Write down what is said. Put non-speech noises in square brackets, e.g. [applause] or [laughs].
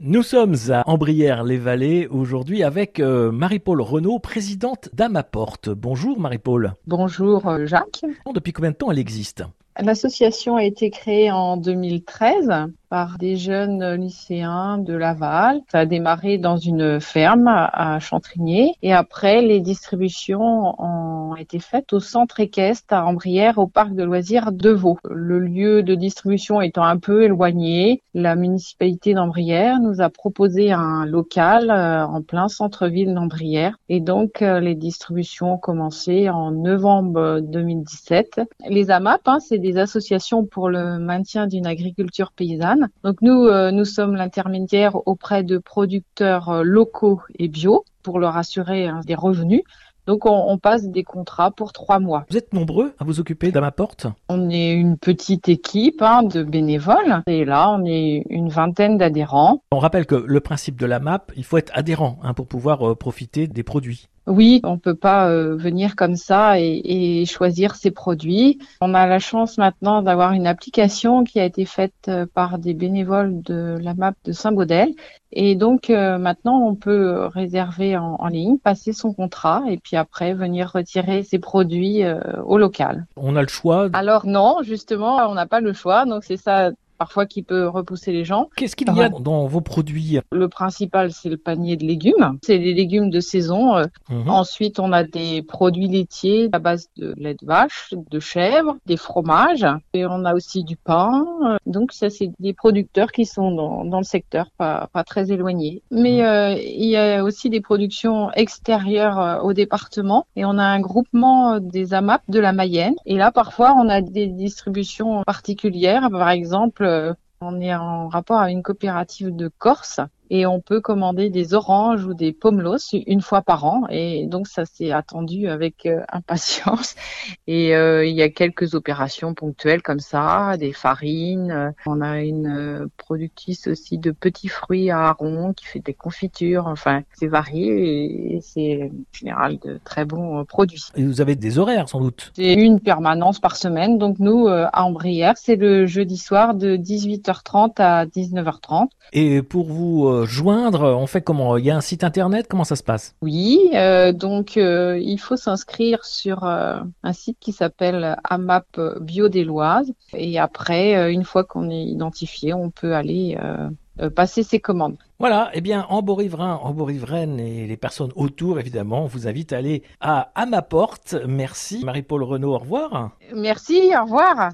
Nous sommes à Ambrières-les-Vallées aujourd'hui avec euh, Marie-Paul Renaud, présidente d'Amaporte. Bonjour Marie-Paul. Bonjour euh, Jacques. Depuis combien de temps elle existe? L'association a été créée en 2013 par des jeunes lycéens de Laval. Ça a démarré dans une ferme à Chantrigné et après les distributions ont été faites au centre équestre à Ambrières au parc de loisirs de Vaux. Le lieu de distribution étant un peu éloigné, la municipalité d'Ambrières nous a proposé un local euh, en plein centre-ville d'Ambrières et donc euh, les distributions ont commencé en novembre 2017. Les AMAP, hein, c'est des associations pour le maintien d'une agriculture paysanne donc nous, euh, nous sommes l'intermédiaire auprès de producteurs euh, locaux et bio pour leur assurer hein, des revenus. Donc on, passe des contrats pour trois mois. Vous êtes nombreux à vous occuper de ma porte? On est une petite équipe hein, de bénévoles et là on est une vingtaine d'adhérents. On rappelle que le principe de la MAP, il faut être adhérent hein, pour pouvoir euh, profiter des produits. Oui, on peut pas euh, venir comme ça et, et, choisir ses produits. On a la chance maintenant d'avoir une application qui a été faite euh, par des bénévoles de la MAP de Saint-Baudel. Et donc euh, maintenant, on peut réserver en, en, ligne, passer son contrat et puis après venir retirer ses produits au local. On a le choix Alors non, justement, on n'a pas le choix. Donc c'est ça parfois qui peut repousser les gens. Qu'est-ce qu'il y a dans vos produits Le principal, c'est le panier de légumes. C'est les légumes de saison. Euh, mhm. Ensuite, on a des produits laitiers à base de lait de vache, de chèvre, des fromages. Et on a aussi du pain. Donc, ça, c'est des producteurs qui sont dans, dans le secteur, pas, pas très éloignés. Mais mhm. euh, il y a aussi des productions extérieures euh, au département. Et on a un groupement des AMAP de la Mayenne. Et là, parfois, on a des distributions particulières. Par exemple, euh, on est en rapport à une coopérative de Corse et on peut commander des oranges ou des pomelos une fois par an. Et donc ça s'est attendu avec euh, impatience. [laughs] Et euh, il y a quelques opérations ponctuelles comme ça des farines. On a une euh, productrice aussi de petits fruits à Aron qui fait des confitures. Enfin c'est varié et c'est en général de très bons produits. Et vous avez des horaires sans doute. C'est une permanence par semaine. Donc nous à Ambrières c'est le jeudi soir de 18h30 à 19h30 et pour vous joindre On fait comment? Il y a un site internet? Comment ça se passe? Oui, euh, donc euh, il faut s'inscrire sur euh, un site qui s'appelle AMAP Bio Loises. Et après, une fois qu'on est identifié, on peut aller passer ses commandes. Voilà, eh bien, en Beau-Riverain, en Beau-Riveraine et les personnes autour, évidemment, on vous invite à aller à, à ma porte. Merci, Marie-Paul Renaud, au revoir. Merci, au revoir.